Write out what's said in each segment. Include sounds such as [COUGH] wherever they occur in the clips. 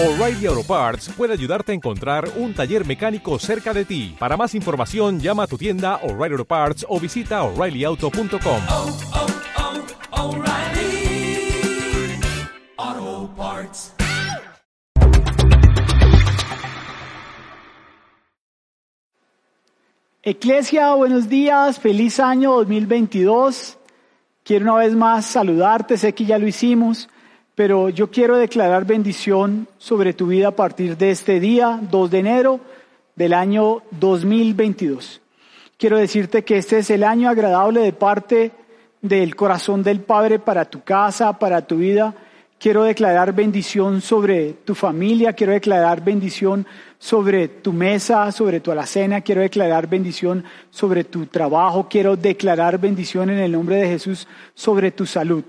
O'Reilly Auto Parts puede ayudarte a encontrar un taller mecánico cerca de ti. Para más información, llama a tu tienda O'Reilly Auto Parts o visita oreillyauto.com. oh, oh, Parts. Eclesia, buenos días, feliz año 2022. Quiero una vez más saludarte, sé que ya lo hicimos, pero yo quiero declarar bendición sobre tu vida a partir de este día, 2 de enero del año 2022. Quiero decirte que este es el año agradable de parte del corazón del Padre para tu casa, para tu vida. Quiero declarar bendición sobre tu familia, quiero declarar bendición sobre tu mesa, sobre tu alacena, quiero declarar bendición sobre tu trabajo, quiero declarar bendición en el nombre de Jesús sobre tu salud.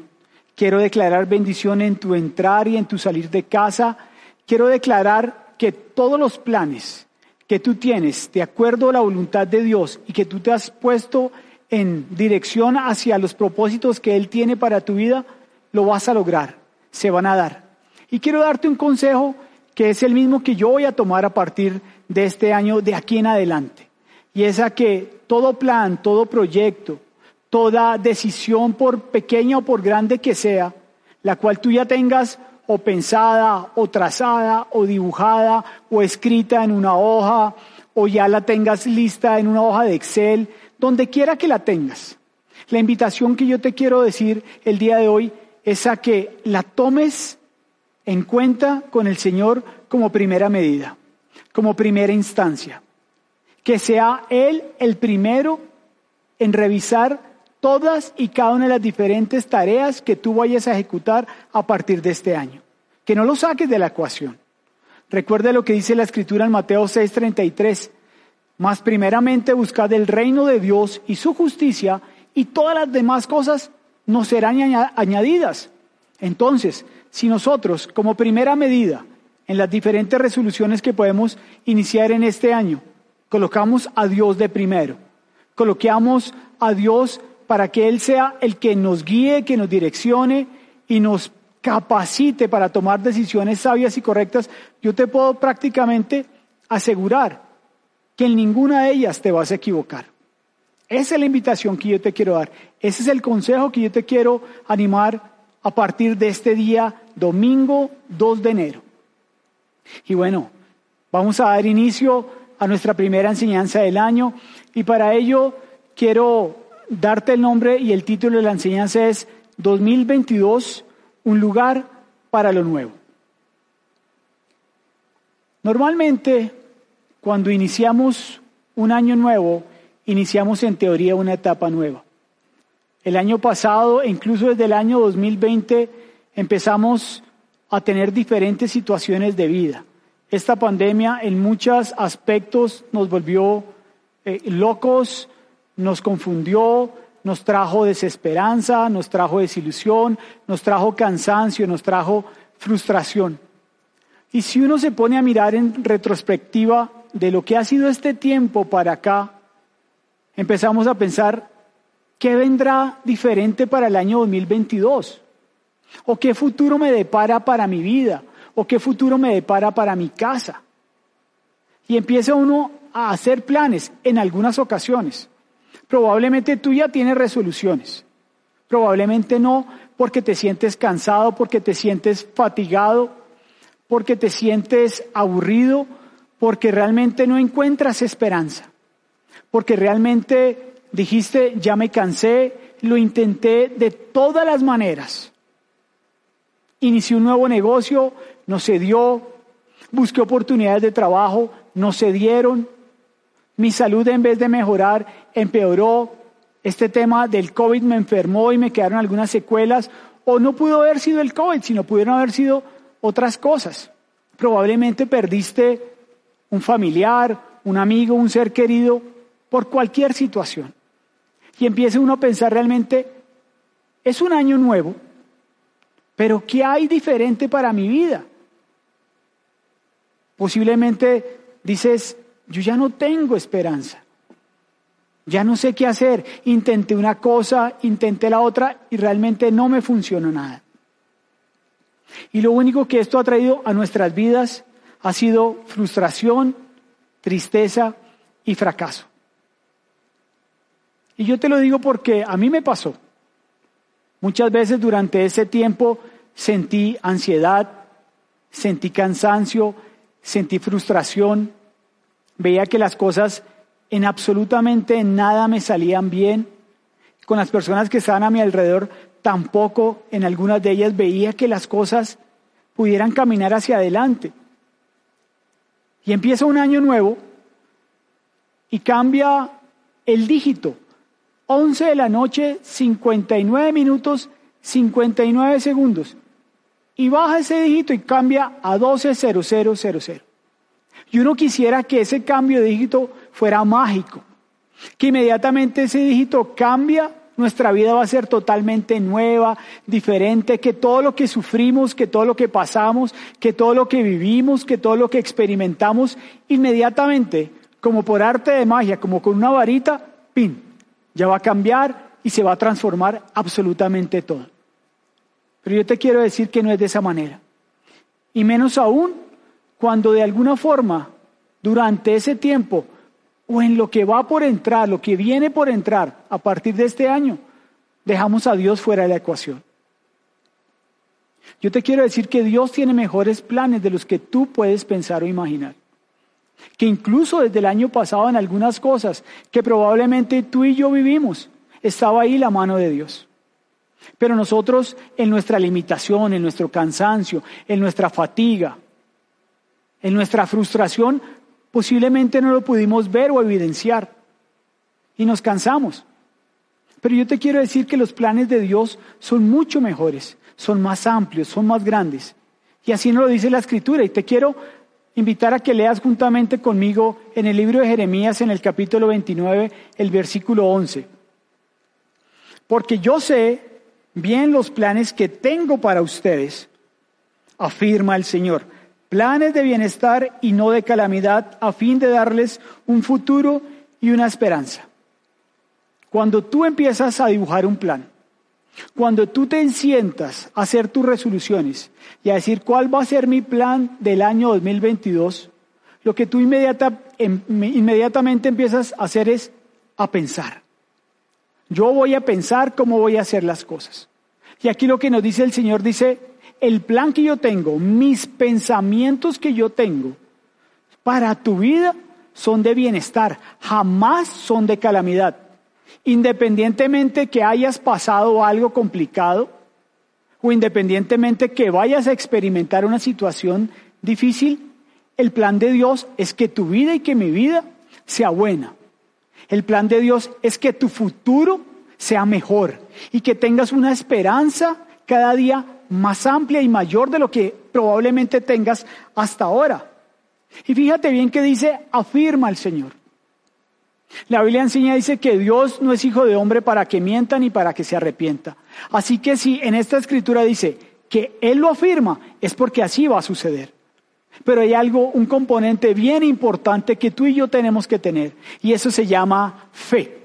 Quiero declarar bendición en tu entrar y en tu salir de casa. Quiero declarar que todos los planes que tú tienes de acuerdo a la voluntad de Dios y que tú te has puesto en dirección hacia los propósitos que Él tiene para tu vida, lo vas a lograr, se van a dar. Y quiero darte un consejo que es el mismo que yo voy a tomar a partir de este año, de aquí en adelante. Y es a que todo plan, todo proyecto, toda decisión, por pequeña o por grande que sea, la cual tú ya tengas o pensada, o trazada, o dibujada, o escrita en una hoja, o ya la tengas lista en una hoja de Excel, donde quiera que la tengas. La invitación que yo te quiero decir el día de hoy es a que la tomes en cuenta con el Señor como primera medida, como primera instancia. Que sea Él el primero en revisar todas y cada una de las diferentes tareas que tú vayas a ejecutar a partir de este año. Que no lo saques de la ecuación. Recuerde lo que dice la escritura en Mateo 6:33. Más primeramente buscad el reino de Dios y su justicia y todas las demás cosas nos serán añadidas. Entonces, si nosotros, como primera medida, en las diferentes resoluciones que podemos iniciar en este año, colocamos a Dios de primero, colocamos a Dios para que Él sea el que nos guíe, que nos direccione y nos capacite para tomar decisiones sabias y correctas, yo te puedo prácticamente asegurar que en ninguna de ellas te vas a equivocar. Esa es la invitación que yo te quiero dar. Ese es el consejo que yo te quiero animar a partir de este día, domingo 2 de enero. Y bueno, vamos a dar inicio a nuestra primera enseñanza del año y para ello quiero darte el nombre y el título de la enseñanza es 2022, un lugar para lo nuevo. Normalmente, cuando iniciamos un año nuevo, iniciamos en teoría una etapa nueva. El año pasado, e incluso desde el año 2020, empezamos a tener diferentes situaciones de vida. Esta pandemia en muchos aspectos nos volvió eh, locos, nos confundió, nos trajo desesperanza, nos trajo desilusión, nos trajo cansancio, nos trajo frustración. Y si uno se pone a mirar en retrospectiva de lo que ha sido este tiempo para acá, empezamos a pensar, ¿qué vendrá diferente para el año 2022? ¿O qué futuro me depara para mi vida? ¿O qué futuro me depara para mi casa? Y empieza uno a hacer planes en algunas ocasiones. Probablemente tú ya tienes resoluciones. Probablemente no porque te sientes cansado, porque te sientes fatigado, porque te sientes aburrido, porque realmente no encuentras esperanza, porque realmente dijiste, ya me cansé, lo intenté de todas las maneras. Inicié un nuevo negocio, no se dio, busqué oportunidades de trabajo, no se dieron, mi salud en vez de mejorar empeoró, este tema del COVID me enfermó y me quedaron algunas secuelas, o no pudo haber sido el COVID, sino pudieron haber sido otras cosas. Probablemente perdiste un familiar, un amigo, un ser querido, por cualquier situación. Y empieza uno a pensar realmente, es un año nuevo, pero ¿qué hay diferente para mi vida? Posiblemente dices, yo ya no tengo esperanza. Ya no sé qué hacer. Intenté una cosa, intenté la otra y realmente no me funcionó nada. Y lo único que esto ha traído a nuestras vidas ha sido frustración, tristeza y fracaso. Y yo te lo digo porque a mí me pasó. Muchas veces durante ese tiempo sentí ansiedad, sentí cansancio, sentí frustración, veía que las cosas en absolutamente nada me salían bien, con las personas que estaban a mi alrededor tampoco en algunas de ellas veía que las cosas pudieran caminar hacia adelante. Y empieza un año nuevo y cambia el dígito. 11 de la noche, 59 minutos, 59 segundos. Y baja ese dígito y cambia a 120000. Y uno quisiera que ese cambio de dígito fuera mágico, que inmediatamente ese dígito cambia, nuestra vida va a ser totalmente nueva, diferente, que todo lo que sufrimos, que todo lo que pasamos, que todo lo que vivimos, que todo lo que experimentamos, inmediatamente, como por arte de magia, como con una varita, pin, ya va a cambiar y se va a transformar absolutamente todo. Pero yo te quiero decir que no es de esa manera. Y menos aún cuando de alguna forma, durante ese tiempo, o en lo que va por entrar, lo que viene por entrar a partir de este año, dejamos a Dios fuera de la ecuación. Yo te quiero decir que Dios tiene mejores planes de los que tú puedes pensar o imaginar. Que incluso desde el año pasado en algunas cosas que probablemente tú y yo vivimos, estaba ahí la mano de Dios. Pero nosotros en nuestra limitación, en nuestro cansancio, en nuestra fatiga, en nuestra frustración, posiblemente no lo pudimos ver o evidenciar y nos cansamos. Pero yo te quiero decir que los planes de Dios son mucho mejores, son más amplios, son más grandes. Y así nos lo dice la Escritura. Y te quiero invitar a que leas juntamente conmigo en el libro de Jeremías, en el capítulo 29, el versículo 11. Porque yo sé bien los planes que tengo para ustedes, afirma el Señor planes de bienestar y no de calamidad, a fin de darles un futuro y una esperanza. Cuando tú empiezas a dibujar un plan, cuando tú te sientas a hacer tus resoluciones y a decir cuál va a ser mi plan del año 2022, lo que tú inmediata, em, inmediatamente empiezas a hacer es a pensar. Yo voy a pensar cómo voy a hacer las cosas. Y aquí lo que nos dice el Señor dice, el plan que yo tengo, mis pensamientos que yo tengo para tu vida son de bienestar, jamás son de calamidad. Independientemente que hayas pasado algo complicado o independientemente que vayas a experimentar una situación difícil, el plan de Dios es que tu vida y que mi vida sea buena. El plan de Dios es que tu futuro sea mejor y que tengas una esperanza cada día más amplia y mayor de lo que probablemente tengas hasta ahora. Y fíjate bien que dice, afirma el Señor. La Biblia enseña, dice que Dios no es hijo de hombre para que mienta ni para que se arrepienta. Así que si en esta escritura dice que Él lo afirma, es porque así va a suceder. Pero hay algo, un componente bien importante que tú y yo tenemos que tener, y eso se llama fe.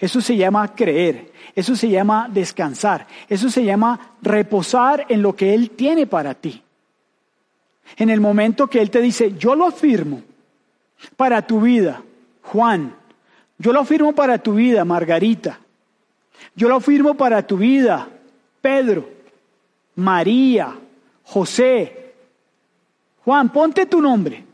Eso se llama creer. Eso se llama descansar. Eso se llama reposar en lo que Él tiene para ti. En el momento que Él te dice, yo lo afirmo para tu vida, Juan. Yo lo afirmo para tu vida, Margarita. Yo lo afirmo para tu vida, Pedro, María, José. Juan, ponte tu nombre.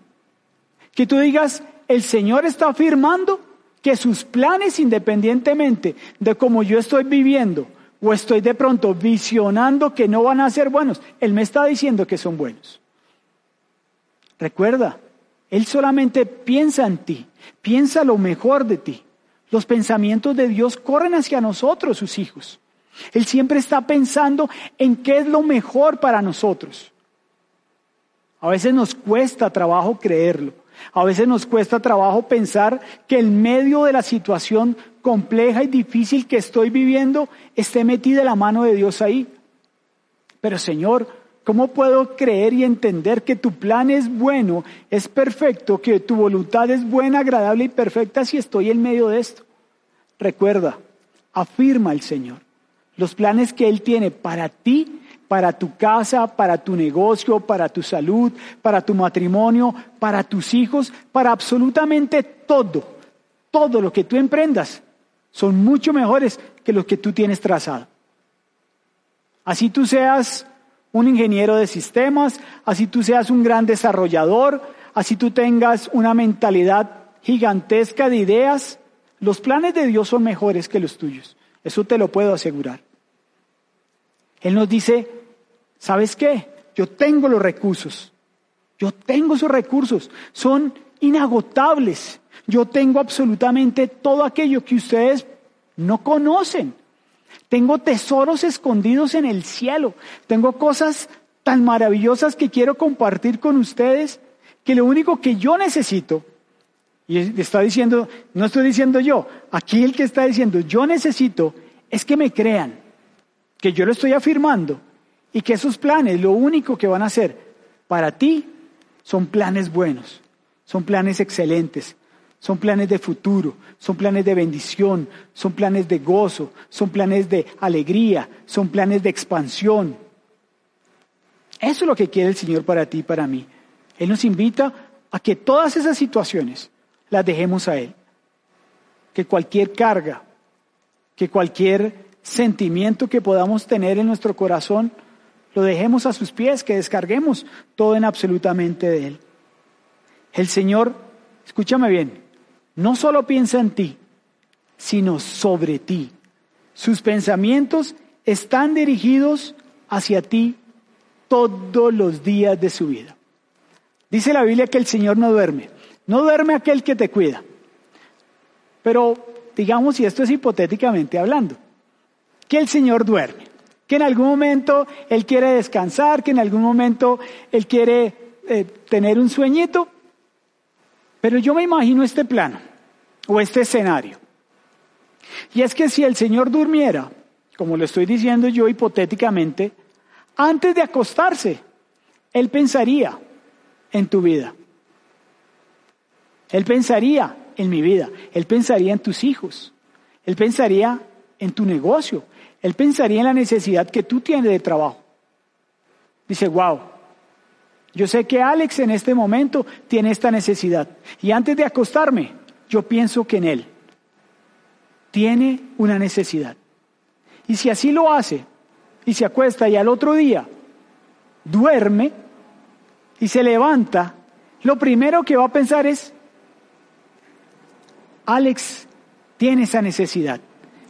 Que tú digas, el Señor está afirmando que sus planes, independientemente de cómo yo estoy viviendo o estoy de pronto visionando que no van a ser buenos, Él me está diciendo que son buenos. Recuerda, Él solamente piensa en ti, piensa lo mejor de ti. Los pensamientos de Dios corren hacia nosotros, sus hijos. Él siempre está pensando en qué es lo mejor para nosotros. A veces nos cuesta trabajo creerlo. A veces nos cuesta trabajo pensar que en medio de la situación compleja y difícil que estoy viviendo esté metida la mano de Dios ahí. Pero Señor, ¿cómo puedo creer y entender que tu plan es bueno, es perfecto, que tu voluntad es buena, agradable y perfecta si estoy en medio de esto? Recuerda, afirma el Señor, los planes que Él tiene para ti para tu casa, para tu negocio, para tu salud, para tu matrimonio, para tus hijos, para absolutamente todo. Todo lo que tú emprendas son mucho mejores que los que tú tienes trazado. Así tú seas un ingeniero de sistemas, así tú seas un gran desarrollador, así tú tengas una mentalidad gigantesca de ideas, los planes de Dios son mejores que los tuyos. Eso te lo puedo asegurar. Él nos dice, ¿sabes qué? Yo tengo los recursos. Yo tengo esos recursos. Son inagotables. Yo tengo absolutamente todo aquello que ustedes no conocen. Tengo tesoros escondidos en el cielo. Tengo cosas tan maravillosas que quiero compartir con ustedes que lo único que yo necesito, y está diciendo, no estoy diciendo yo, aquí el que está diciendo yo necesito es que me crean, que yo lo estoy afirmando y que esos planes lo único que van a hacer para ti son planes buenos, son planes excelentes, son planes de futuro, son planes de bendición, son planes de gozo, son planes de alegría, son planes de expansión. Eso es lo que quiere el Señor para ti y para mí. Él nos invita a que todas esas situaciones las dejemos a Él. Que cualquier carga, que cualquier sentimiento que podamos tener en nuestro corazón, lo dejemos a sus pies, que descarguemos todo en absolutamente de Él. El Señor, escúchame bien, no solo piensa en ti, sino sobre ti. Sus pensamientos están dirigidos hacia ti todos los días de su vida. Dice la Biblia que el Señor no duerme. No duerme aquel que te cuida. Pero digamos, y esto es hipotéticamente hablando, que el Señor duerme que en algún momento Él quiere descansar, que en algún momento Él quiere eh, tener un sueñito. Pero yo me imagino este plano o este escenario. Y es que si el Señor durmiera, como lo estoy diciendo yo hipotéticamente, antes de acostarse, Él pensaría en tu vida. Él pensaría en mi vida. Él pensaría en tus hijos. Él pensaría en tu negocio. Él pensaría en la necesidad que tú tienes de trabajo. Dice, wow, yo sé que Alex en este momento tiene esta necesidad. Y antes de acostarme, yo pienso que en él tiene una necesidad. Y si así lo hace, y se acuesta y al otro día duerme y se levanta, lo primero que va a pensar es, Alex tiene esa necesidad.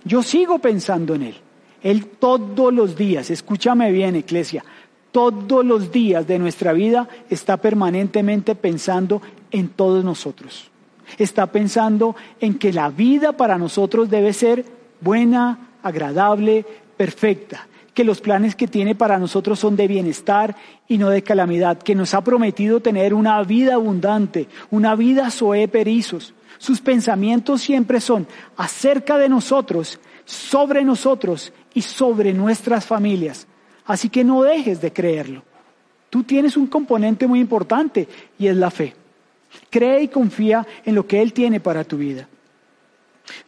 Yo sigo pensando en él. Él todos los días, escúchame bien, iglesia, todos los días de nuestra vida está permanentemente pensando en todos nosotros. Está pensando en que la vida para nosotros debe ser buena, agradable, perfecta, que los planes que tiene para nosotros son de bienestar y no de calamidad, que nos ha prometido tener una vida abundante, una vida soe perizos. Sus pensamientos siempre son acerca de nosotros, sobre nosotros y sobre nuestras familias. Así que no dejes de creerlo. Tú tienes un componente muy importante y es la fe. Cree y confía en lo que Él tiene para tu vida.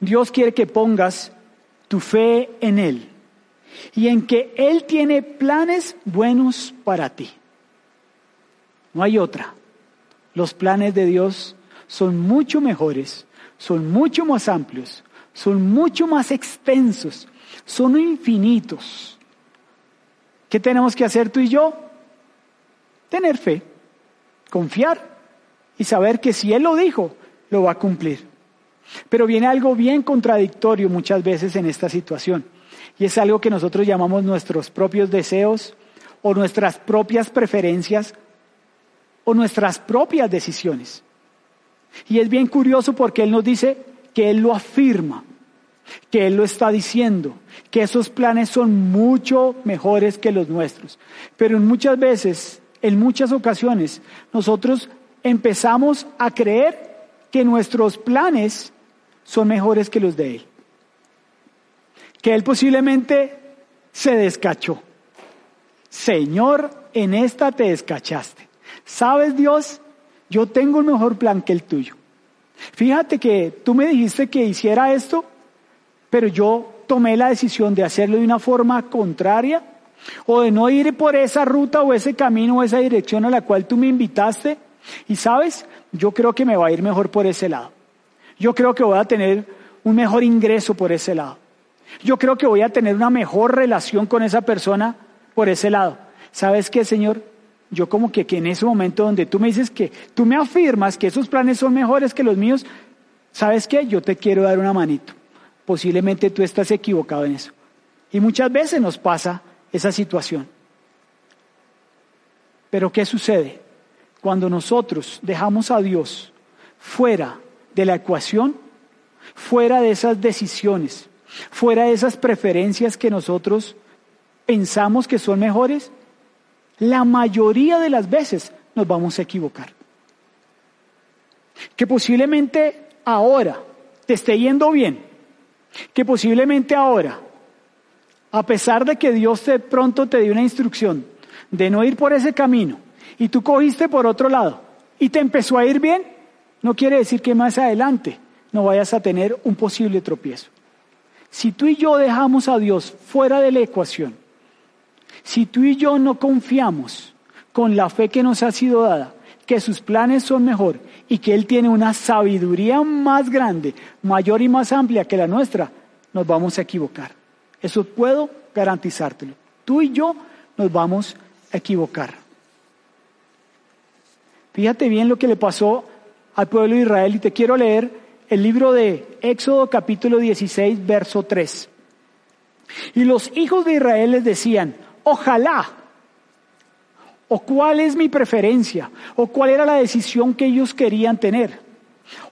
Dios quiere que pongas tu fe en Él y en que Él tiene planes buenos para ti. No hay otra. Los planes de Dios son mucho mejores, son mucho más amplios, son mucho más extensos, son infinitos. ¿Qué tenemos que hacer tú y yo? Tener fe, confiar y saber que si Él lo dijo, lo va a cumplir. Pero viene algo bien contradictorio muchas veces en esta situación. Y es algo que nosotros llamamos nuestros propios deseos o nuestras propias preferencias o nuestras propias decisiones. Y es bien curioso porque Él nos dice que Él lo afirma que Él lo está diciendo, que esos planes son mucho mejores que los nuestros. Pero muchas veces, en muchas ocasiones, nosotros empezamos a creer que nuestros planes son mejores que los de Él. Que Él posiblemente se descachó. Señor, en esta te descachaste. ¿Sabes Dios? Yo tengo un mejor plan que el tuyo. Fíjate que tú me dijiste que hiciera esto pero yo tomé la decisión de hacerlo de una forma contraria o de no ir por esa ruta o ese camino o esa dirección a la cual tú me invitaste. Y sabes, yo creo que me va a ir mejor por ese lado. Yo creo que voy a tener un mejor ingreso por ese lado. Yo creo que voy a tener una mejor relación con esa persona por ese lado. ¿Sabes qué, Señor? Yo como que, que en ese momento donde tú me dices que tú me afirmas que esos planes son mejores que los míos, ¿sabes qué? Yo te quiero dar una manito. Posiblemente tú estás equivocado en eso. Y muchas veces nos pasa esa situación. Pero ¿qué sucede? Cuando nosotros dejamos a Dios fuera de la ecuación, fuera de esas decisiones, fuera de esas preferencias que nosotros pensamos que son mejores, la mayoría de las veces nos vamos a equivocar. Que posiblemente ahora te esté yendo bien, que posiblemente ahora, a pesar de que Dios de pronto te dio una instrucción de no ir por ese camino y tú cogiste por otro lado y te empezó a ir bien, no quiere decir que más adelante no vayas a tener un posible tropiezo. Si tú y yo dejamos a Dios fuera de la ecuación, si tú y yo no confiamos con la fe que nos ha sido dada, que sus planes son mejor y que Él tiene una sabiduría más grande, mayor y más amplia que la nuestra, nos vamos a equivocar. Eso puedo garantizártelo. Tú y yo nos vamos a equivocar. Fíjate bien lo que le pasó al pueblo de Israel y te quiero leer el libro de Éxodo capítulo 16, verso 3. Y los hijos de Israel les decían, ojalá, o cuál es mi preferencia, o cuál era la decisión que ellos querían tener.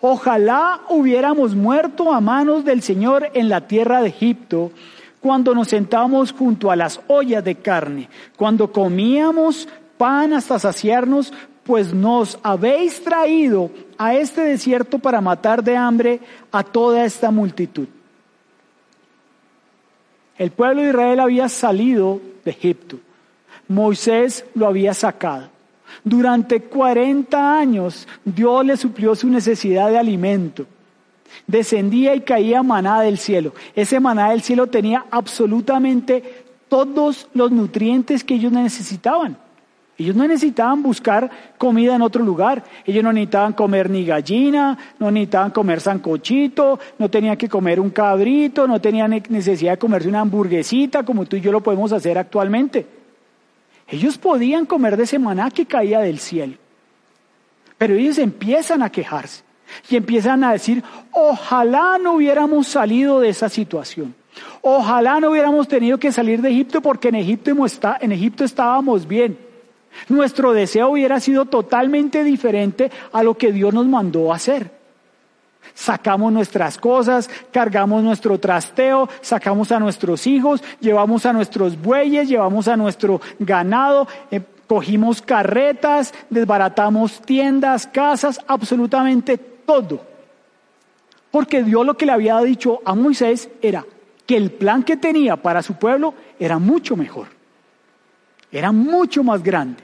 Ojalá hubiéramos muerto a manos del Señor en la tierra de Egipto, cuando nos sentábamos junto a las ollas de carne, cuando comíamos pan hasta saciarnos, pues nos habéis traído a este desierto para matar de hambre a toda esta multitud. El pueblo de Israel había salido de Egipto. Moisés lo había sacado. Durante 40 años Dios le suplió su necesidad de alimento. Descendía y caía maná del cielo. Ese maná del cielo tenía absolutamente todos los nutrientes que ellos necesitaban. Ellos no necesitaban buscar comida en otro lugar. Ellos no necesitaban comer ni gallina, no necesitaban comer sancochito, no tenían que comer un cabrito, no tenían necesidad de comerse una hamburguesita como tú y yo lo podemos hacer actualmente. Ellos podían comer de ese maná que caía del cielo. Pero ellos empiezan a quejarse y empiezan a decir, ojalá no hubiéramos salido de esa situación. Ojalá no hubiéramos tenido que salir de Egipto porque en Egipto, en Egipto estábamos bien. Nuestro deseo hubiera sido totalmente diferente a lo que Dios nos mandó hacer. Sacamos nuestras cosas, cargamos nuestro trasteo, sacamos a nuestros hijos, llevamos a nuestros bueyes, llevamos a nuestro ganado, eh, cogimos carretas, desbaratamos tiendas, casas, absolutamente todo. Porque Dios lo que le había dicho a Moisés era que el plan que tenía para su pueblo era mucho mejor, era mucho más grande.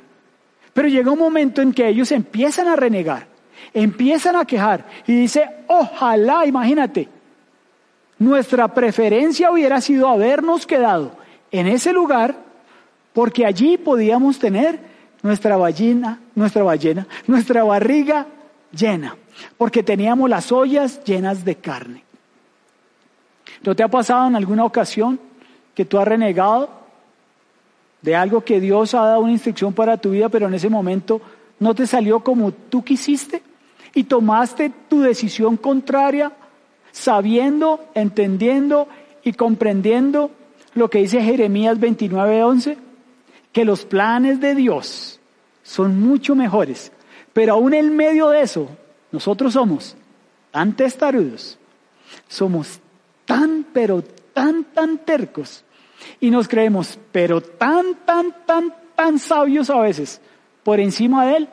Pero llega un momento en que ellos empiezan a renegar, empiezan a quejar y dice, ojalá, imagínate, nuestra preferencia hubiera sido habernos quedado en ese lugar porque allí podíamos tener nuestra ballena, nuestra ballena, nuestra barriga llena, porque teníamos las ollas llenas de carne. ¿No te ha pasado en alguna ocasión que tú has renegado de algo que Dios ha dado una instrucción para tu vida, pero en ese momento no te salió como tú quisiste y tomaste tu decisión contraria, sabiendo, entendiendo y comprendiendo lo que dice Jeremías 29:11, que los planes de Dios son mucho mejores, pero aún en medio de eso, nosotros somos tan testarudos, somos tan, pero tan, tan tercos, y nos creemos, pero tan, tan, tan, tan sabios a veces por encima de Él,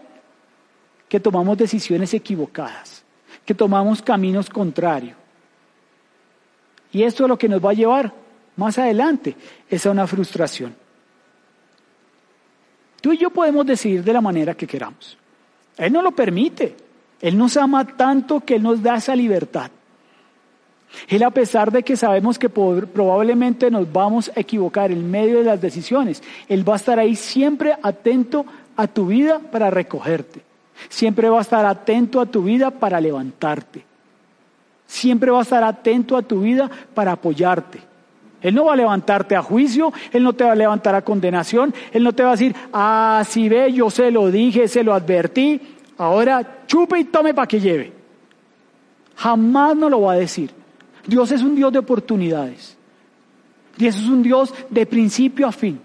que tomamos decisiones equivocadas, que tomamos caminos contrarios. Y esto es lo que nos va a llevar más adelante, es a una frustración. Tú y yo podemos decidir de la manera que queramos. Él no lo permite. Él nos ama tanto que Él nos da esa libertad. Él a pesar de que sabemos que probablemente nos vamos a equivocar en medio de las decisiones, Él va a estar ahí siempre atento a tu vida para recogerte. Siempre va a estar atento a tu vida para levantarte. Siempre va a estar atento a tu vida para apoyarte. Él no va a levantarte a juicio, Él no te va a levantar a condenación, Él no te va a decir, ah, si ve, yo se lo dije, se lo advertí, ahora chupe y tome para que lleve. Jamás no lo va a decir. Dios es un Dios de oportunidades. Dios es un Dios de principio a fin.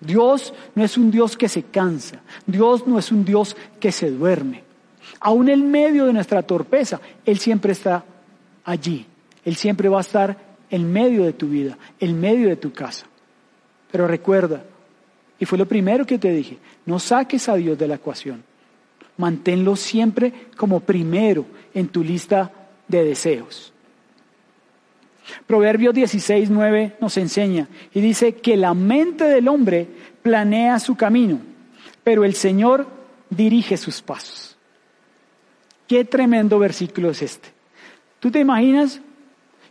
Dios no es un Dios que se cansa. Dios no es un Dios que se duerme. Aún en medio de nuestra torpeza, Él siempre está allí. Él siempre va a estar en medio de tu vida, en medio de tu casa. Pero recuerda, y fue lo primero que te dije, no saques a Dios de la ecuación. Manténlo siempre como primero en tu lista de deseos. Proverbios 16, 9 nos enseña y dice que la mente del hombre planea su camino, pero el Señor dirige sus pasos. Qué tremendo versículo es este. ¿Tú te imaginas?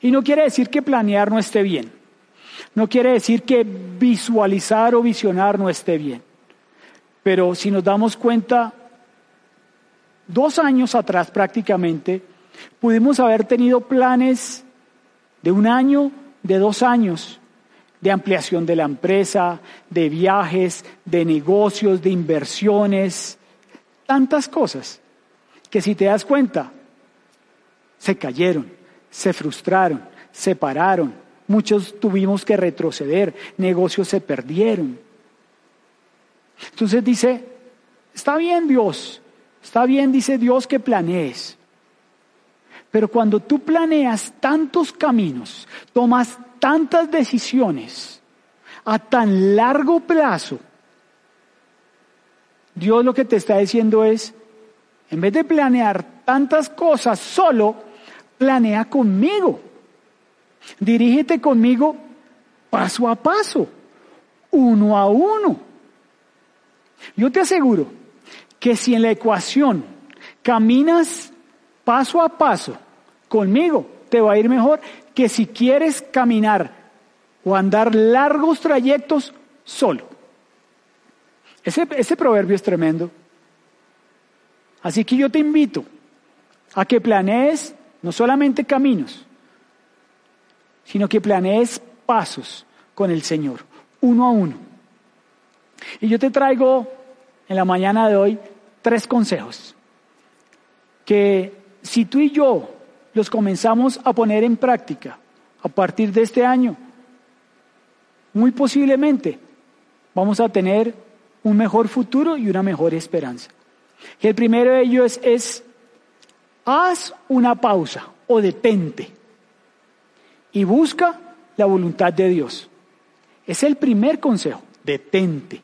Y no quiere decir que planear no esté bien. No quiere decir que visualizar o visionar no esté bien. Pero si nos damos cuenta, dos años atrás prácticamente, Pudimos haber tenido planes de un año, de dos años, de ampliación de la empresa, de viajes, de negocios, de inversiones, tantas cosas que si te das cuenta, se cayeron, se frustraron, se pararon, muchos tuvimos que retroceder, negocios se perdieron. Entonces dice, está bien Dios, está bien, dice Dios que planees, pero cuando tú planeas tantos caminos, tomas tantas decisiones a tan largo plazo, Dios lo que te está diciendo es, en vez de planear tantas cosas solo, planea conmigo. Dirígete conmigo paso a paso, uno a uno. Yo te aseguro que si en la ecuación caminas paso a paso conmigo, te va a ir mejor que si quieres caminar o andar largos trayectos solo. Ese, ese proverbio es tremendo. Así que yo te invito a que planees no solamente caminos, sino que planees pasos con el Señor, uno a uno. Y yo te traigo en la mañana de hoy tres consejos que si tú y yo los comenzamos a poner en práctica a partir de este año, muy posiblemente vamos a tener un mejor futuro y una mejor esperanza. el primero de ellos es, haz una pausa o detente y busca la voluntad de Dios. Es el primer consejo, detente.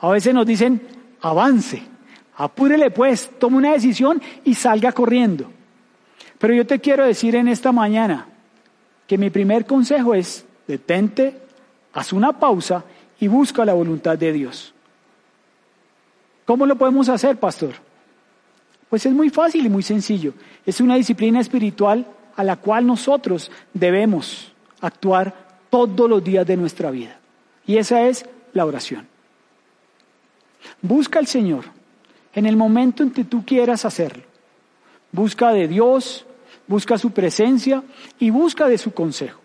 A veces nos dicen, avance, Apúrele pues, tome una decisión y salga corriendo. Pero yo te quiero decir en esta mañana que mi primer consejo es detente, haz una pausa y busca la voluntad de Dios. ¿Cómo lo podemos hacer, pastor? Pues es muy fácil y muy sencillo. Es una disciplina espiritual a la cual nosotros debemos actuar todos los días de nuestra vida. Y esa es la oración. Busca al Señor en el momento en que tú quieras hacerlo. Busca de Dios, busca su presencia y busca de su consejo.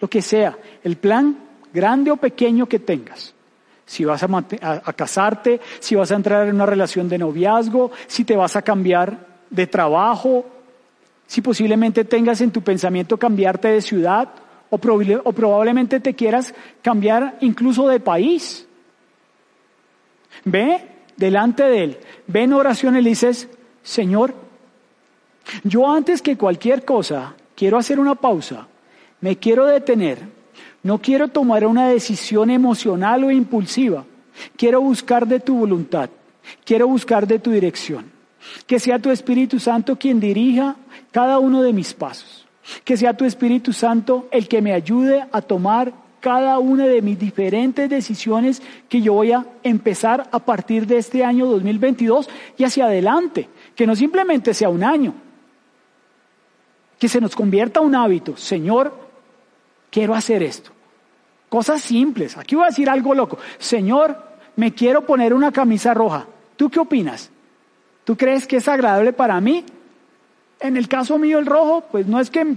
Lo que sea, el plan grande o pequeño que tengas. Si vas a, casarte, si vas a entrar en una relación de noviazgo, si te vas a cambiar de trabajo, si posiblemente tengas en tu pensamiento cambiarte de ciudad o, o probablemente te quieras cambiar incluso de país. Ve delante de Él, ve en oración y le dices, Señor, yo antes que cualquier cosa quiero hacer una pausa, me quiero detener, no quiero tomar una decisión emocional o impulsiva, quiero buscar de tu voluntad, quiero buscar de tu dirección, que sea tu Espíritu Santo quien dirija cada uno de mis pasos, que sea tu Espíritu Santo el que me ayude a tomar cada una de mis diferentes decisiones que yo voy a empezar a partir de este año 2022 y hacia adelante. Que no simplemente sea un año, que se nos convierta un hábito. Señor, quiero hacer esto. Cosas simples. Aquí voy a decir algo loco. Señor, me quiero poner una camisa roja. ¿Tú qué opinas? ¿Tú crees que es agradable para mí? En el caso mío el rojo, pues no es que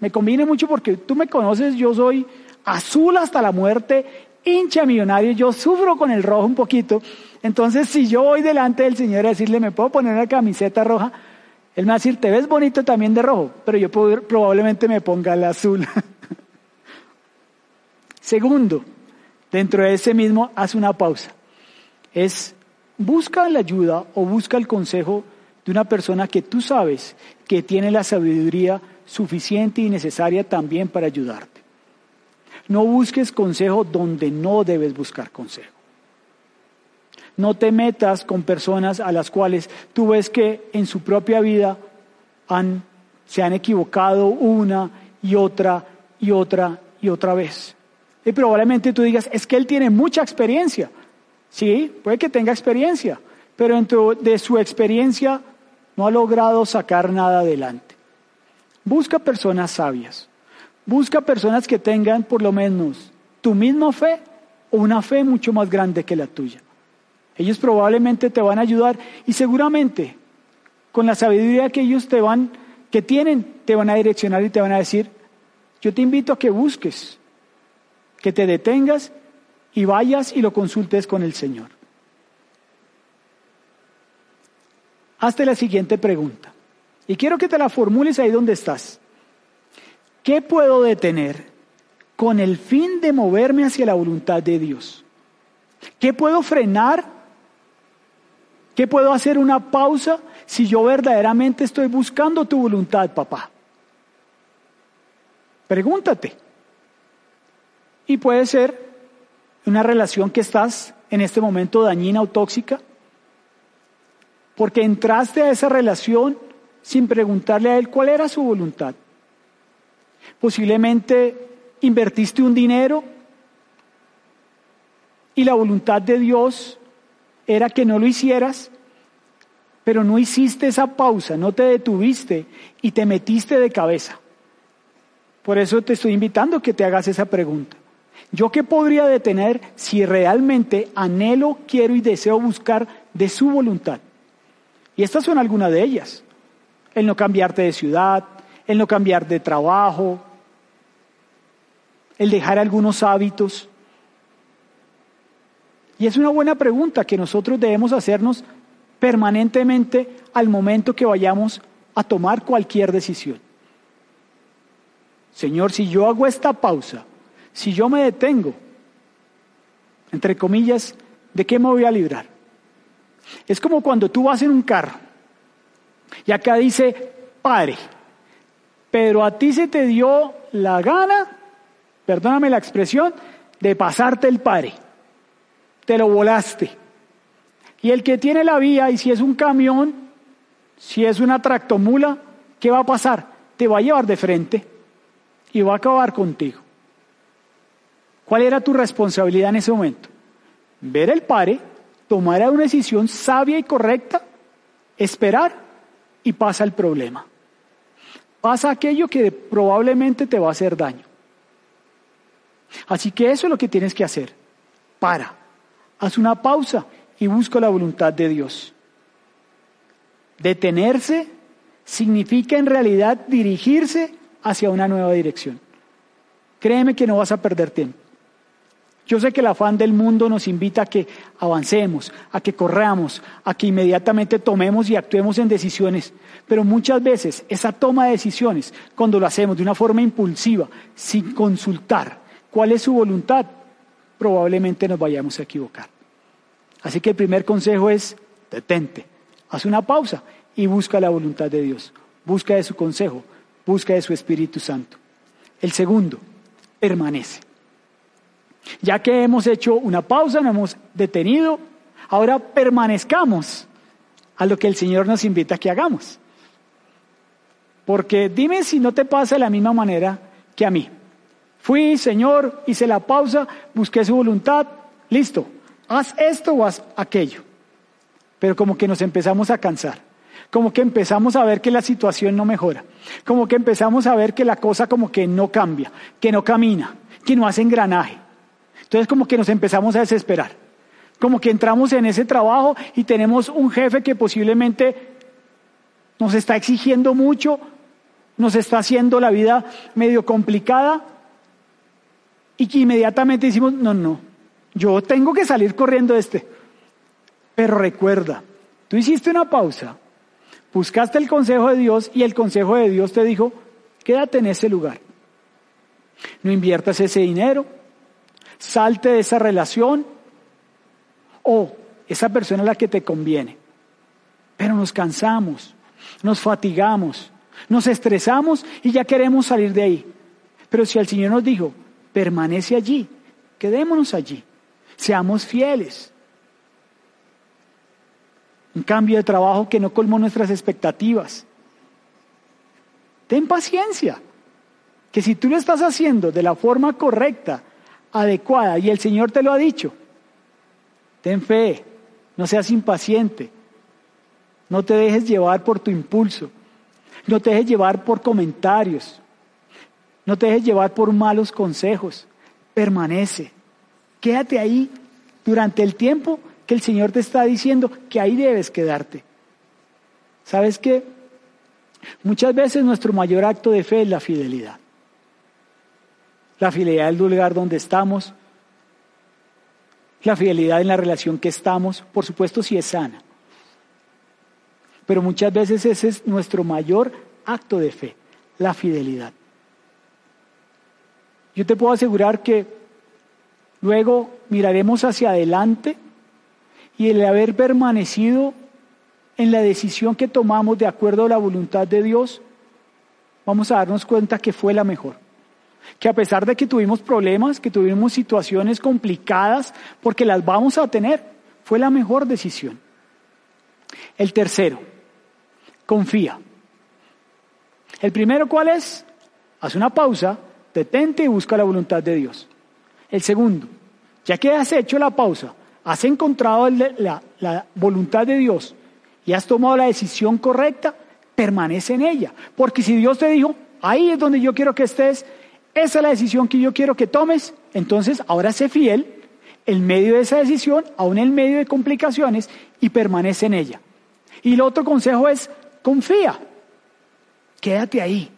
me combine mucho porque tú me conoces, yo soy azul hasta la muerte, hincha millonario, yo sufro con el rojo un poquito. Entonces, si yo voy delante del Señor a decirle, ¿me puedo poner una camiseta roja? Él me va a decir, te ves bonito también de rojo, pero yo probablemente me ponga el azul. [LAUGHS] Segundo, dentro de ese mismo, haz una pausa. Es busca la ayuda o busca el consejo de una persona que tú sabes que tiene la sabiduría suficiente y necesaria también para ayudarte. No busques consejo donde no debes buscar consejo. No te metas con personas a las cuales tú ves que en su propia vida han, se han equivocado una y otra y otra y otra vez. Y probablemente tú digas, es que él tiene mucha experiencia. Sí, puede que tenga experiencia, pero dentro de su experiencia no ha logrado sacar nada adelante. Busca personas sabias. Busca personas que tengan por lo menos tu misma fe o una fe mucho más grande que la tuya. Ellos probablemente te van a ayudar y seguramente con la sabiduría que ellos te van, que tienen, te van a direccionar y te van a decir, yo te invito a que busques, que te detengas y vayas y lo consultes con el Señor. Hazte la siguiente pregunta y quiero que te la formules ahí donde estás. ¿Qué puedo detener con el fin de moverme hacia la voluntad de Dios? ¿Qué puedo frenar? ¿Qué puedo hacer una pausa si yo verdaderamente estoy buscando tu voluntad, papá? Pregúntate. Y puede ser una relación que estás en este momento dañina o tóxica, porque entraste a esa relación sin preguntarle a él cuál era su voluntad. Posiblemente invertiste un dinero y la voluntad de Dios era que no lo hicieras, pero no hiciste esa pausa, no te detuviste y te metiste de cabeza. Por eso te estoy invitando a que te hagas esa pregunta. ¿Yo qué podría detener si realmente anhelo, quiero y deseo buscar de su voluntad? Y estas son algunas de ellas. El no cambiarte de ciudad, el no cambiar de trabajo, el dejar algunos hábitos. Y es una buena pregunta que nosotros debemos hacernos permanentemente al momento que vayamos a tomar cualquier decisión. Señor, si yo hago esta pausa, si yo me detengo, entre comillas, ¿de qué me voy a librar? Es como cuando tú vas en un carro y acá dice, pare, pero a ti se te dio la gana, perdóname la expresión, de pasarte el pare. Te lo volaste. Y el que tiene la vía, y si es un camión, si es una tractomula, ¿qué va a pasar? Te va a llevar de frente y va a acabar contigo. ¿Cuál era tu responsabilidad en ese momento? Ver el pare, tomar una decisión sabia y correcta, esperar y pasa el problema. Pasa aquello que probablemente te va a hacer daño. Así que eso es lo que tienes que hacer. Para, haz una pausa y busca la voluntad de Dios. Detenerse significa en realidad dirigirse hacia una nueva dirección. Créeme que no vas a perder tiempo. Yo sé que el afán del mundo nos invita a que avancemos, a que corramos, a que inmediatamente tomemos y actuemos en decisiones, pero muchas veces esa toma de decisiones, cuando lo hacemos de una forma impulsiva, sin consultar cuál es su voluntad, probablemente nos vayamos a equivocar. Así que el primer consejo es, detente, haz una pausa y busca la voluntad de Dios, busca de su consejo, busca de su Espíritu Santo. El segundo, permanece. Ya que hemos hecho una pausa, nos hemos detenido, ahora permanezcamos a lo que el Señor nos invita a que hagamos. Porque dime si no te pasa de la misma manera que a mí. Fui, Señor, hice la pausa, busqué su voluntad, listo, haz esto o haz aquello. Pero como que nos empezamos a cansar. como que empezamos a ver que la situación no mejora, como que empezamos a ver que la cosa como que no cambia, que no camina, que no hace engranaje. Entonces como que nos empezamos a desesperar, como que entramos en ese trabajo y tenemos un jefe que posiblemente nos está exigiendo mucho, nos está haciendo la vida medio complicada y que inmediatamente decimos, no, no, yo tengo que salir corriendo de este. Pero recuerda, tú hiciste una pausa, buscaste el consejo de Dios y el consejo de Dios te dijo, quédate en ese lugar. No inviertas ese dinero, salte de esa relación o esa persona a la que te conviene. Pero nos cansamos, nos fatigamos, nos estresamos y ya queremos salir de ahí. Pero si el Señor nos dijo, permanece allí, quedémonos allí, seamos fieles. Un cambio de trabajo que no colmó nuestras expectativas. Ten paciencia, que si tú lo estás haciendo de la forma correcta, adecuada, y el Señor te lo ha dicho, ten fe, no seas impaciente, no te dejes llevar por tu impulso. No te dejes llevar por comentarios. No te dejes llevar por malos consejos. Permanece. Quédate ahí durante el tiempo que el Señor te está diciendo que ahí debes quedarte. ¿Sabes qué? Muchas veces nuestro mayor acto de fe es la fidelidad. La fidelidad del lugar donde estamos, la fidelidad en la relación que estamos, por supuesto si es sana. Pero muchas veces ese es nuestro mayor acto de fe, la fidelidad. Yo te puedo asegurar que luego miraremos hacia adelante y el haber permanecido en la decisión que tomamos de acuerdo a la voluntad de Dios, vamos a darnos cuenta que fue la mejor. Que a pesar de que tuvimos problemas, que tuvimos situaciones complicadas, porque las vamos a tener, fue la mejor decisión. El tercero, confía. El primero, ¿cuál es? Haz una pausa, detente y busca la voluntad de Dios. El segundo, ya que has hecho la pausa, has encontrado la, voluntad de Dios y has tomado la decisión correcta, permanece en ella. Porque si Dios te dijo, ahí es donde yo quiero que estés, esa es la decisión que yo quiero que tomes, entonces ahora sé fiel en medio de esa decisión, aún en medio de complicaciones, y permanece en ella. Y el otro consejo es, confía, quédate ahí.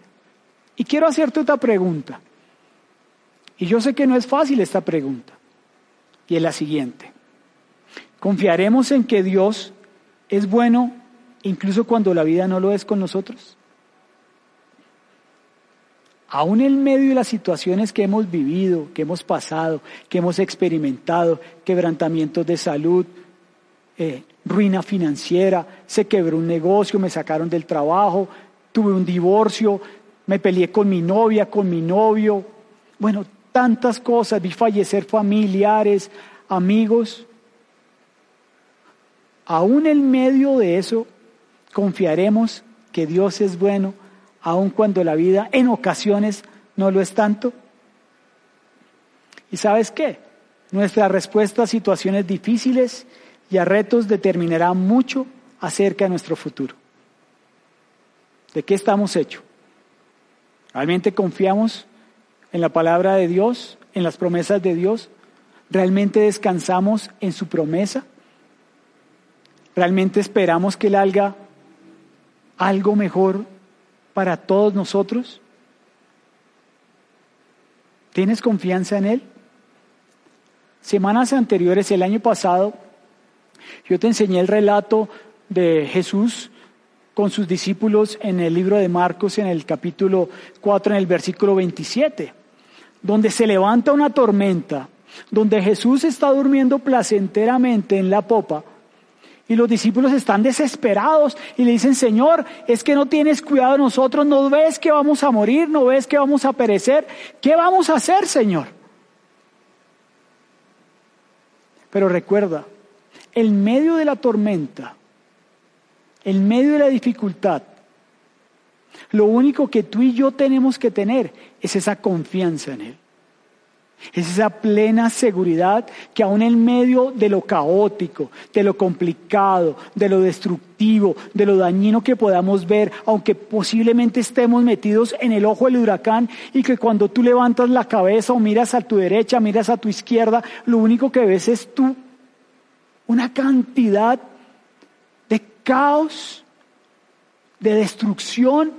Y quiero hacerte otra pregunta. Y yo sé que no es fácil esta pregunta. Y es la siguiente. ¿Confiaremos en que Dios es bueno incluso cuando la vida no lo es con nosotros? Aún en medio de las situaciones que hemos vivido, que hemos pasado, que hemos experimentado, quebrantamientos de salud, eh, ruina financiera, se quebró un negocio, me sacaron del trabajo, tuve un divorcio, me peleé con mi novia, con mi novio, bueno, tantas cosas, vi fallecer familiares, amigos. Aún en medio de eso, confiaremos que Dios es bueno, aun cuando la vida en ocasiones no lo es tanto. ¿Y sabes qué? Nuestra respuesta a situaciones difíciles y a retos determinará mucho acerca de nuestro futuro. ¿De qué estamos hechos? ¿Realmente confiamos en la palabra de Dios, en las promesas de Dios? ¿Realmente descansamos en su promesa? ¿Realmente esperamos que Él haga algo mejor para todos nosotros? ¿Tienes confianza en Él? Semanas anteriores, el año pasado, yo te enseñé el relato de Jesús con sus discípulos en el libro de Marcos, en el capítulo 4, en el versículo 27, donde se levanta una tormenta, donde Jesús está durmiendo placenteramente en la popa, y los discípulos están desesperados y le dicen, Señor, es que no tienes cuidado de nosotros, no ves que vamos a morir, no ves que vamos a perecer, ¿qué vamos a hacer, Señor? Pero recuerda, en medio de la tormenta, en medio de la dificultad, lo único que tú y yo tenemos que tener es esa confianza en Él. Es esa plena seguridad que aún en medio de lo caótico, de lo complicado, de lo destructivo, de lo dañino que podamos ver, aunque posiblemente estemos metidos en el ojo del huracán y que cuando tú levantas la cabeza o miras a tu derecha, miras a tu izquierda, lo único que ves es tú una cantidad caos, de destrucción,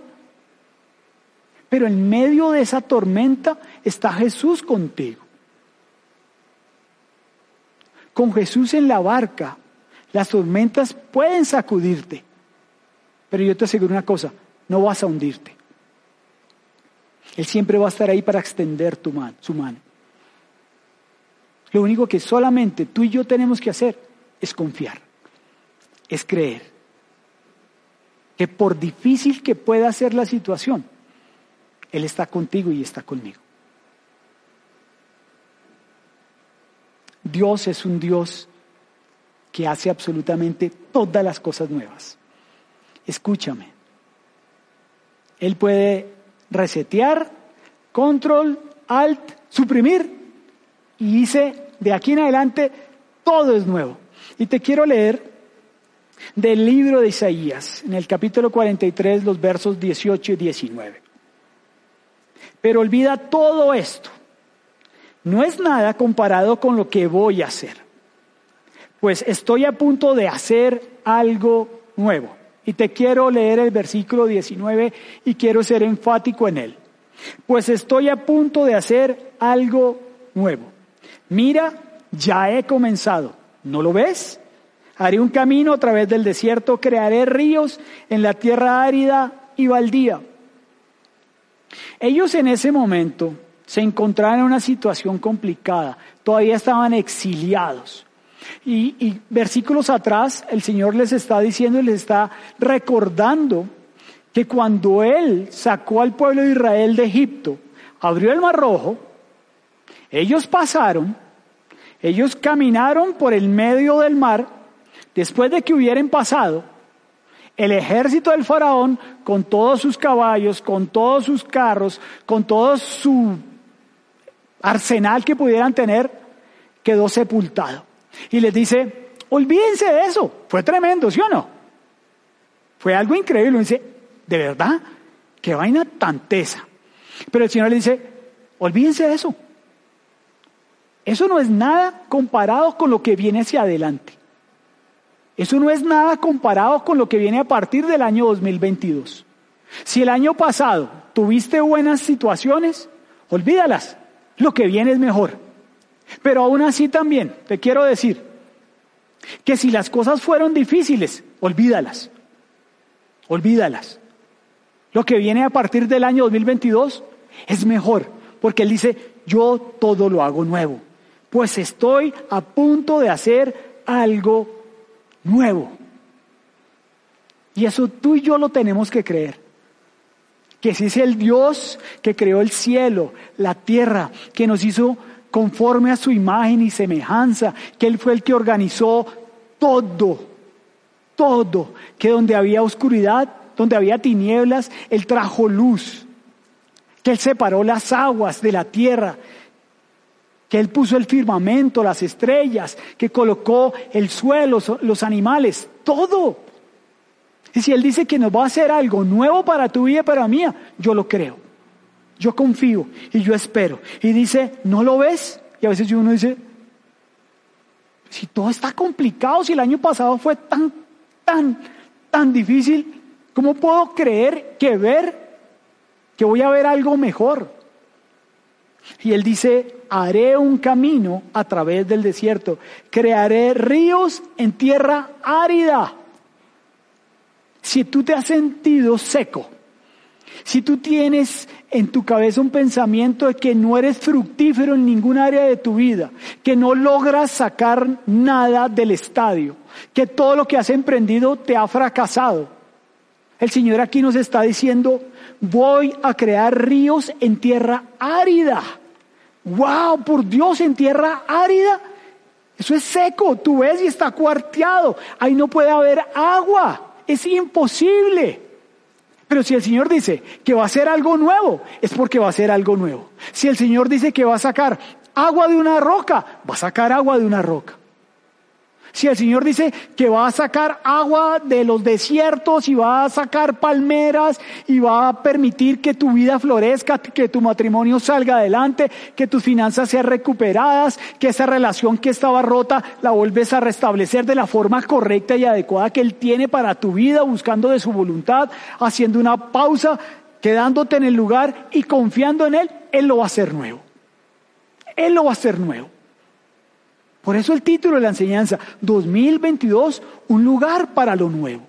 pero en medio de esa tormenta está Jesús contigo. Con Jesús en la barca, las tormentas pueden sacudirte, pero yo te aseguro una cosa, no vas a hundirte. Él siempre va a estar ahí para extender tu su mano. Lo único que solamente tú y yo tenemos que hacer es confiar, es creer. Que por difícil que pueda ser la situación, él está contigo y está conmigo. Dios es un Dios que hace absolutamente todas las cosas nuevas. Escúchame. Él puede resetear, control, alt, suprimir y dice, de aquí en adelante todo es nuevo. Y te quiero leer del libro de Isaías, en el capítulo 43, los versos 18 y 19. Pero olvida todo esto. No es nada comparado con lo que voy a hacer. Pues estoy a punto de hacer algo nuevo. Y te quiero leer el versículo 19 y quiero ser enfático en él. Pues estoy a punto de hacer algo nuevo. Mira, ya he comenzado. ¿No lo ves? Haré un camino a través del desierto, crearé ríos en la tierra árida y baldía. Ellos en ese momento se encontraban en una situación complicada, todavía estaban exiliados. Y, versículos atrás el Señor les está diciendo y les está recordando que cuando Él sacó al pueblo de Israel de Egipto, abrió el mar rojo, ellos pasaron, ellos caminaron por el medio del mar, después de que hubieran pasado, el ejército del faraón, con todos sus caballos, con todos sus carros, con todo su arsenal que pudieran tener, quedó sepultado. Y les dice, olvídense de eso. Fue tremendo, ¿sí o no? Fue algo increíble. dice, ¿de verdad? ¿Qué vaina tan tesa? Pero el Señor le dice, olvídense de eso. Eso no es nada comparado con lo que viene hacia adelante. Eso no es nada comparado con lo que viene a partir del año 2022. Si el año pasado tuviste buenas situaciones, olvídalas. Lo que viene es mejor. Pero aún así también te quiero decir que si las cosas fueron difíciles, olvídalas. Olvídalas. Lo que viene a partir del año 2022 es mejor, porque Él dice, yo todo lo hago nuevo, pues estoy a punto de hacer algo nuevo. Y eso tú y yo lo tenemos que creer. Que si es el Dios que creó el cielo, la tierra, que nos hizo conforme a su imagen y semejanza, que Él fue el que organizó todo, todo, que donde había oscuridad, donde había tinieblas, Él trajo luz, que Él separó las aguas de la tierra, que Él puso el firmamento, las estrellas, que colocó el suelo, los animales, todo. Y si Él dice que nos va a hacer algo nuevo para tu vida y para mía, yo lo creo. Yo confío y yo espero. Y dice, ¿no lo ves? Y a veces uno dice, si todo está complicado, si el año pasado fue tan, tan, tan difícil, ¿cómo puedo creer que ver que voy a ver algo mejor? Y él dice, haré un camino a través del desierto, crearé ríos en tierra árida. Si tú te has sentido seco, si tú tienes en tu cabeza un pensamiento de que no eres fructífero en ningún área de tu vida, que no logras sacar nada del estadio, que todo lo que has emprendido te ha fracasado, el Señor aquí nos está diciendo, voy a crear ríos en tierra árida. ¡Wow! Por Dios, en tierra árida. Eso es seco, tú ves y está cuarteado. Ahí no puede haber agua. Es imposible. Pero si el Señor dice que va a hacer algo nuevo, es porque va a hacer algo nuevo. Si el Señor dice que va a sacar agua de una roca, va a sacar agua de una roca. Si el Señor dice que va a sacar agua de los desiertos y va a sacar palmeras y va a permitir que tu vida florezca, que tu matrimonio salga adelante, que tus finanzas sean recuperadas, que esa relación que estaba rota la vuelves a restablecer de la forma correcta y adecuada que Él tiene para tu vida, buscando de su voluntad, haciendo una pausa, quedándote en el lugar y confiando en Él, Él lo va a hacer nuevo. Él lo va a hacer nuevo. Por eso el título de la enseñanza, 2022, un lugar para lo nuevo,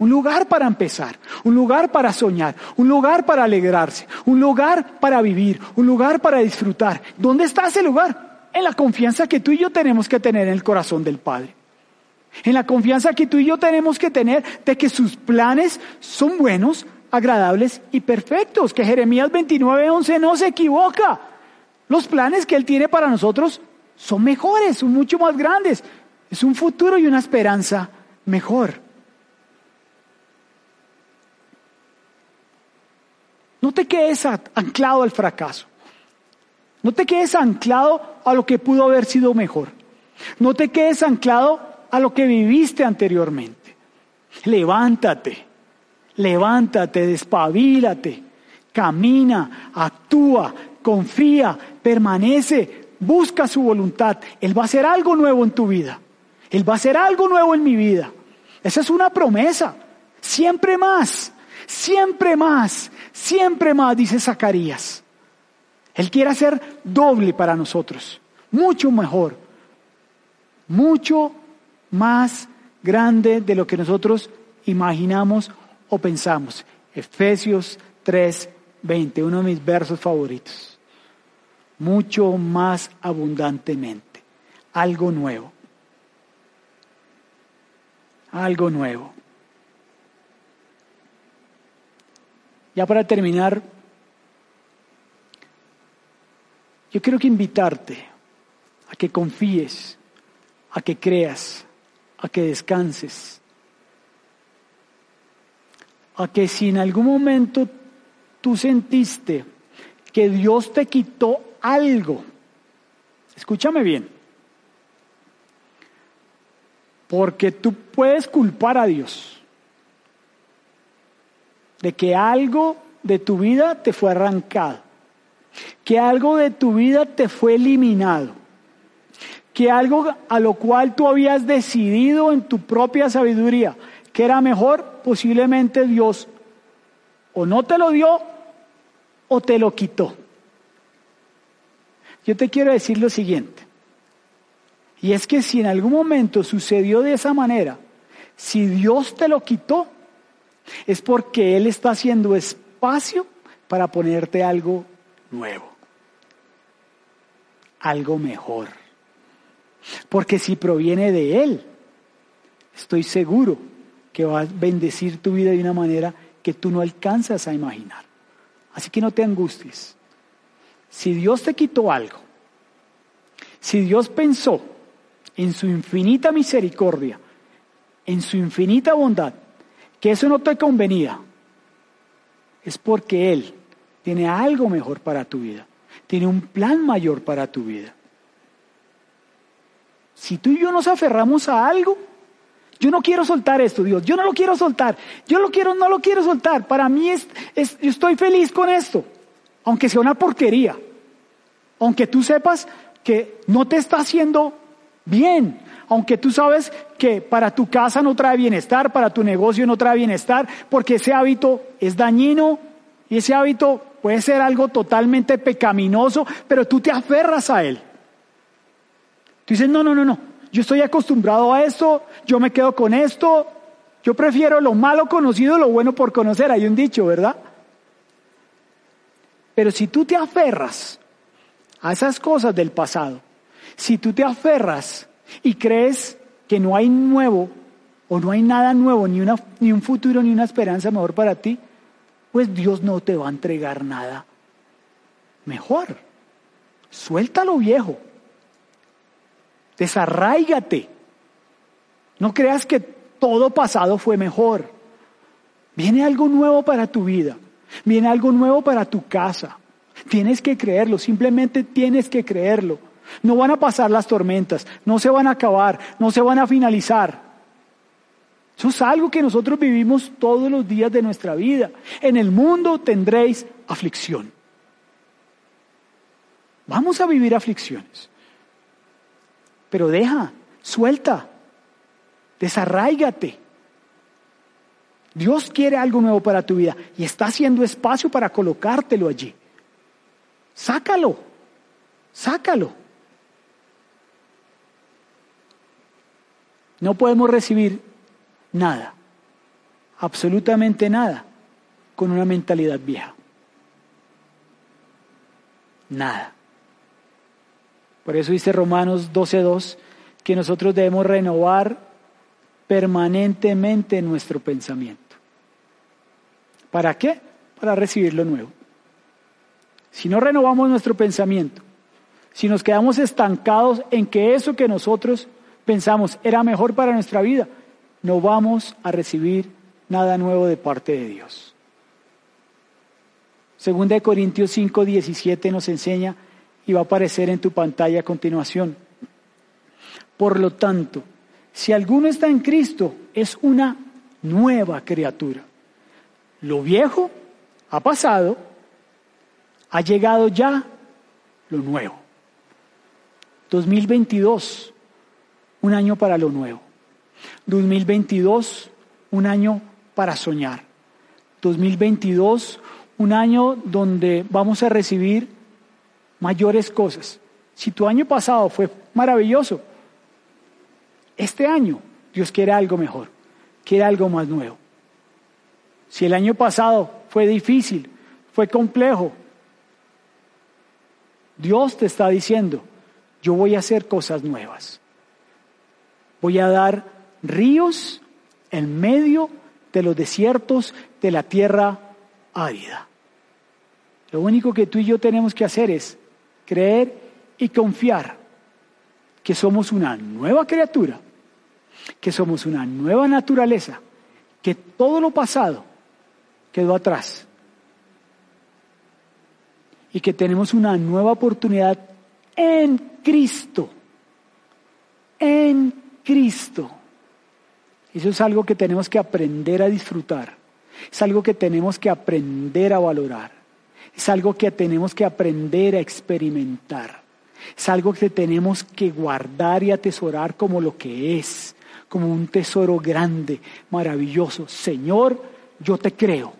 un lugar para empezar, un lugar para soñar, un lugar para alegrarse, un lugar para vivir, un lugar para disfrutar. ¿Dónde está ese lugar? En la confianza que tú y yo tenemos que tener en el corazón del Padre. En la confianza que tú y yo tenemos que tener de que sus planes son buenos, agradables y perfectos, que Jeremías 29:11 no se equivoca. Los planes que Él tiene para nosotros son mejores, son mucho más grandes. Es un futuro y una esperanza mejor. No te quedes anclado al fracaso. No te quedes anclado a lo que pudo haber sido mejor. No te quedes anclado a lo que viviste anteriormente. Levántate, levántate, despabilate, camina, actúa, confía, permanece, busca su voluntad. Él va a hacer algo nuevo en tu vida. Él va a hacer algo nuevo en mi vida. Esa es una promesa. Siempre más, siempre más, siempre más, dice Zacarías. Él quiere hacer doble para nosotros, mucho mejor, mucho más grande de lo que nosotros imaginamos o pensamos. Efesios 3, 20, uno de mis versos favoritos mucho más abundantemente. Algo nuevo. Algo nuevo. Ya para terminar, yo quiero que invitarte a que confíes, a que creas, a que descanses, a que si en algún momento tú sentiste que Dios te quitó algo. Escúchame bien. Porque tú puedes culpar a Dios de que algo de tu vida te fue arrancado, que algo de tu vida te fue eliminado, que algo a lo cual tú habías decidido en tu propia sabiduría que era mejor, posiblemente Dios o no te lo dio o te lo quitó. Yo te quiero decir lo siguiente, y es que si en algún momento sucedió de esa manera, si Dios te lo quitó, es porque Él está haciendo espacio para ponerte algo nuevo, algo mejor. Porque si proviene de Él, estoy seguro que va a bendecir tu vida de una manera que tú no alcanzas a imaginar. Así que no te angusties. Si Dios te quitó algo, si Dios pensó en su infinita misericordia, en su infinita bondad, que eso no te convenía, es porque Él tiene algo mejor para tu vida, tiene un plan mayor para tu vida. Si tú y yo nos aferramos a algo, yo no quiero soltar esto, Dios, yo no lo quiero soltar, yo lo quiero, no lo quiero soltar, para mí estoy feliz con esto aunque sea una porquería, aunque tú sepas que no te está haciendo bien, aunque tú sabes que para tu casa no trae bienestar, para tu negocio no trae bienestar, porque ese hábito es dañino y ese hábito puede ser algo totalmente pecaminoso, pero tú te aferras a él. Tú dices, no, no, no, no, yo estoy acostumbrado a esto, yo me quedo con esto, yo prefiero lo malo conocido, lo bueno por conocer, hay un dicho, ¿verdad? Pero si tú te aferras a esas cosas del pasado, si tú te aferras y crees que no hay nuevo o no hay nada nuevo, ni, una, ni un futuro, ni una esperanza mejor para ti, pues Dios no te va a entregar nada mejor. Suelta lo viejo. Desarráigate. No creas que todo pasado fue mejor. Viene algo nuevo para tu vida. Viene algo nuevo para tu casa. Tienes que creerlo, simplemente tienes que creerlo. No van a pasar las tormentas, no se van a acabar, no se van a finalizar. Eso es algo que nosotros vivimos todos los días de nuestra vida. En el mundo tendréis aflicción. Vamos a vivir aflicciones. Pero deja, suelta, desarráigate. Dios quiere algo nuevo para tu vida y está haciendo espacio para colocártelo allí. Sácalo, sácalo. No podemos recibir nada, absolutamente nada, con una mentalidad vieja. Nada. Por eso dice Romanos 12.2 que nosotros debemos renovar permanentemente nuestro pensamiento. ¿Para qué? Para recibir lo nuevo. Si no renovamos nuestro pensamiento, si nos quedamos estancados en que eso que nosotros pensamos era mejor para nuestra vida, no vamos a recibir nada nuevo de parte de Dios. Segunda de Corintios 5, 17 nos enseña y va a aparecer en tu pantalla a continuación. Por lo tanto, si alguno está en Cristo, es una nueva criatura. Lo viejo ha pasado, ha llegado ya lo nuevo. 2022, un año para lo nuevo. 2022, un año para soñar. 2022, un año donde vamos a recibir mayores cosas. Si tu año pasado fue maravilloso, este año Dios quiere algo mejor, quiere algo más nuevo. Si el año pasado fue difícil, fue complejo, Dios te está diciendo, yo voy a hacer cosas nuevas. Voy a dar ríos en medio de los desiertos de la tierra árida. Lo único que tú y yo tenemos que hacer es creer y confiar que somos una nueva criatura, que somos una nueva naturaleza, que todo lo pasado quedó atrás y que tenemos una nueva oportunidad en Cristo, en Cristo. Eso es algo que tenemos que aprender a disfrutar, es algo que tenemos que aprender a valorar. Es algo que tenemos que aprender a experimentar. Es algo que tenemos que guardar y atesorar como lo que es, como un tesoro grande, maravilloso. Señor, yo te creo.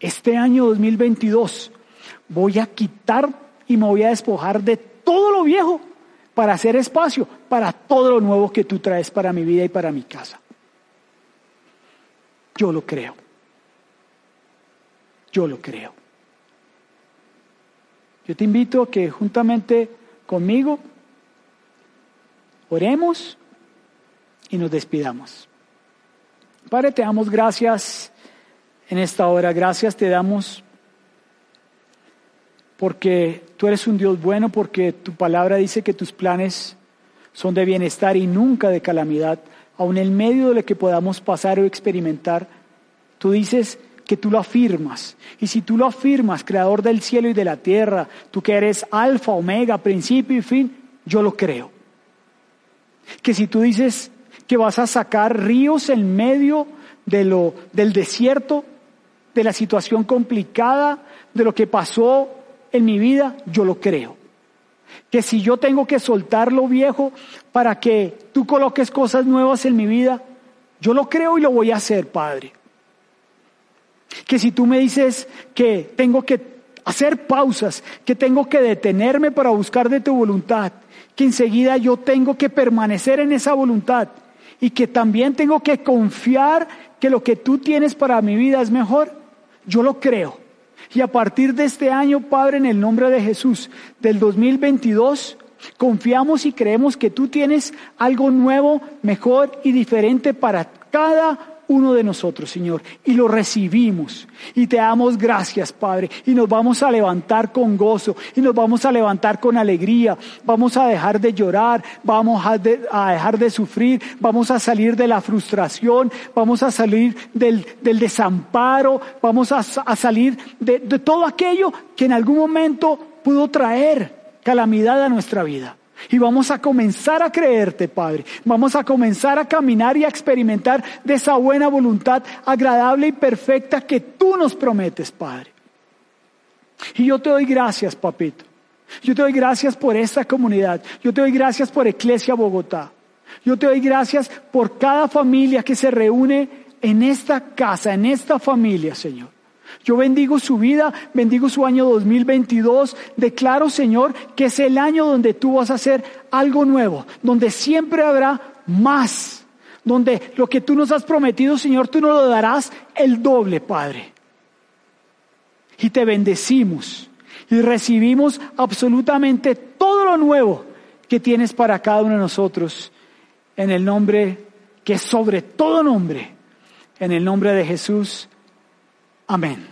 Este año 2022 voy a quitar y me voy a despojar de todo lo viejo para hacer espacio para todo lo nuevo que tú traes para mi vida y para mi casa. Yo lo creo. Yo lo creo. Yo te invito a que juntamente conmigo oremos y nos despidamos. Padre, te damos gracias en esta hora. Gracias te damos porque tú eres un Dios bueno, porque tu palabra dice que tus planes son de bienestar y nunca de calamidad, aun en medio de lo que podamos pasar o experimentar. Tú dices que tú lo afirmas. Y si tú lo afirmas, creador del cielo y de la tierra, tú que eres alfa, omega, principio y fin, yo lo creo. Que si tú dices que vas a sacar ríos en medio de lo, del desierto, de la situación complicada, de lo que pasó en mi vida, yo lo creo. Que si yo tengo que soltar lo viejo para que tú coloques cosas nuevas en mi vida, yo lo creo y lo voy a hacer, Padre. Que si tú me dices que tengo que hacer pausas, que tengo que detenerme para buscar de tu voluntad, que enseguida yo tengo que permanecer en esa voluntad y que también tengo que confiar que lo que tú tienes para mi vida es mejor, yo lo creo. Y a partir de este año, Padre, en el nombre de Jesús, del 2022, confiamos y creemos que tú tienes algo nuevo, mejor y diferente para cada uno de nosotros, Señor, y lo recibimos. Y te damos gracias, Padre. Y nos vamos a levantar con gozo, y nos vamos a levantar con alegría. Vamos a dejar de llorar, vamos a, dejar de sufrir, vamos a salir de la frustración, vamos a salir del, desamparo, vamos a, salir de todo aquello que en algún momento pudo traer calamidad a nuestra vida. Y vamos a comenzar a creerte, Padre. Vamos a comenzar a caminar y a experimentar de esa buena voluntad agradable y perfecta que tú nos prometes, Padre. Y yo te doy gracias, papito. Yo te doy gracias por esta comunidad. Yo te doy gracias por Iglesia Bogotá. Yo te doy gracias por cada familia que se reúne en esta casa, en esta familia, Señor. Yo bendigo su vida, bendigo su año 2022. Declaro, Señor, que es el año donde tú vas a hacer algo nuevo, donde siempre habrá más, donde lo que tú nos has prometido, Señor, tú nos lo darás el doble, Padre. Y te bendecimos y recibimos absolutamente todo lo nuevo que tienes para cada uno de nosotros en el nombre que sobre todo nombre, en el nombre de Jesús. Amén.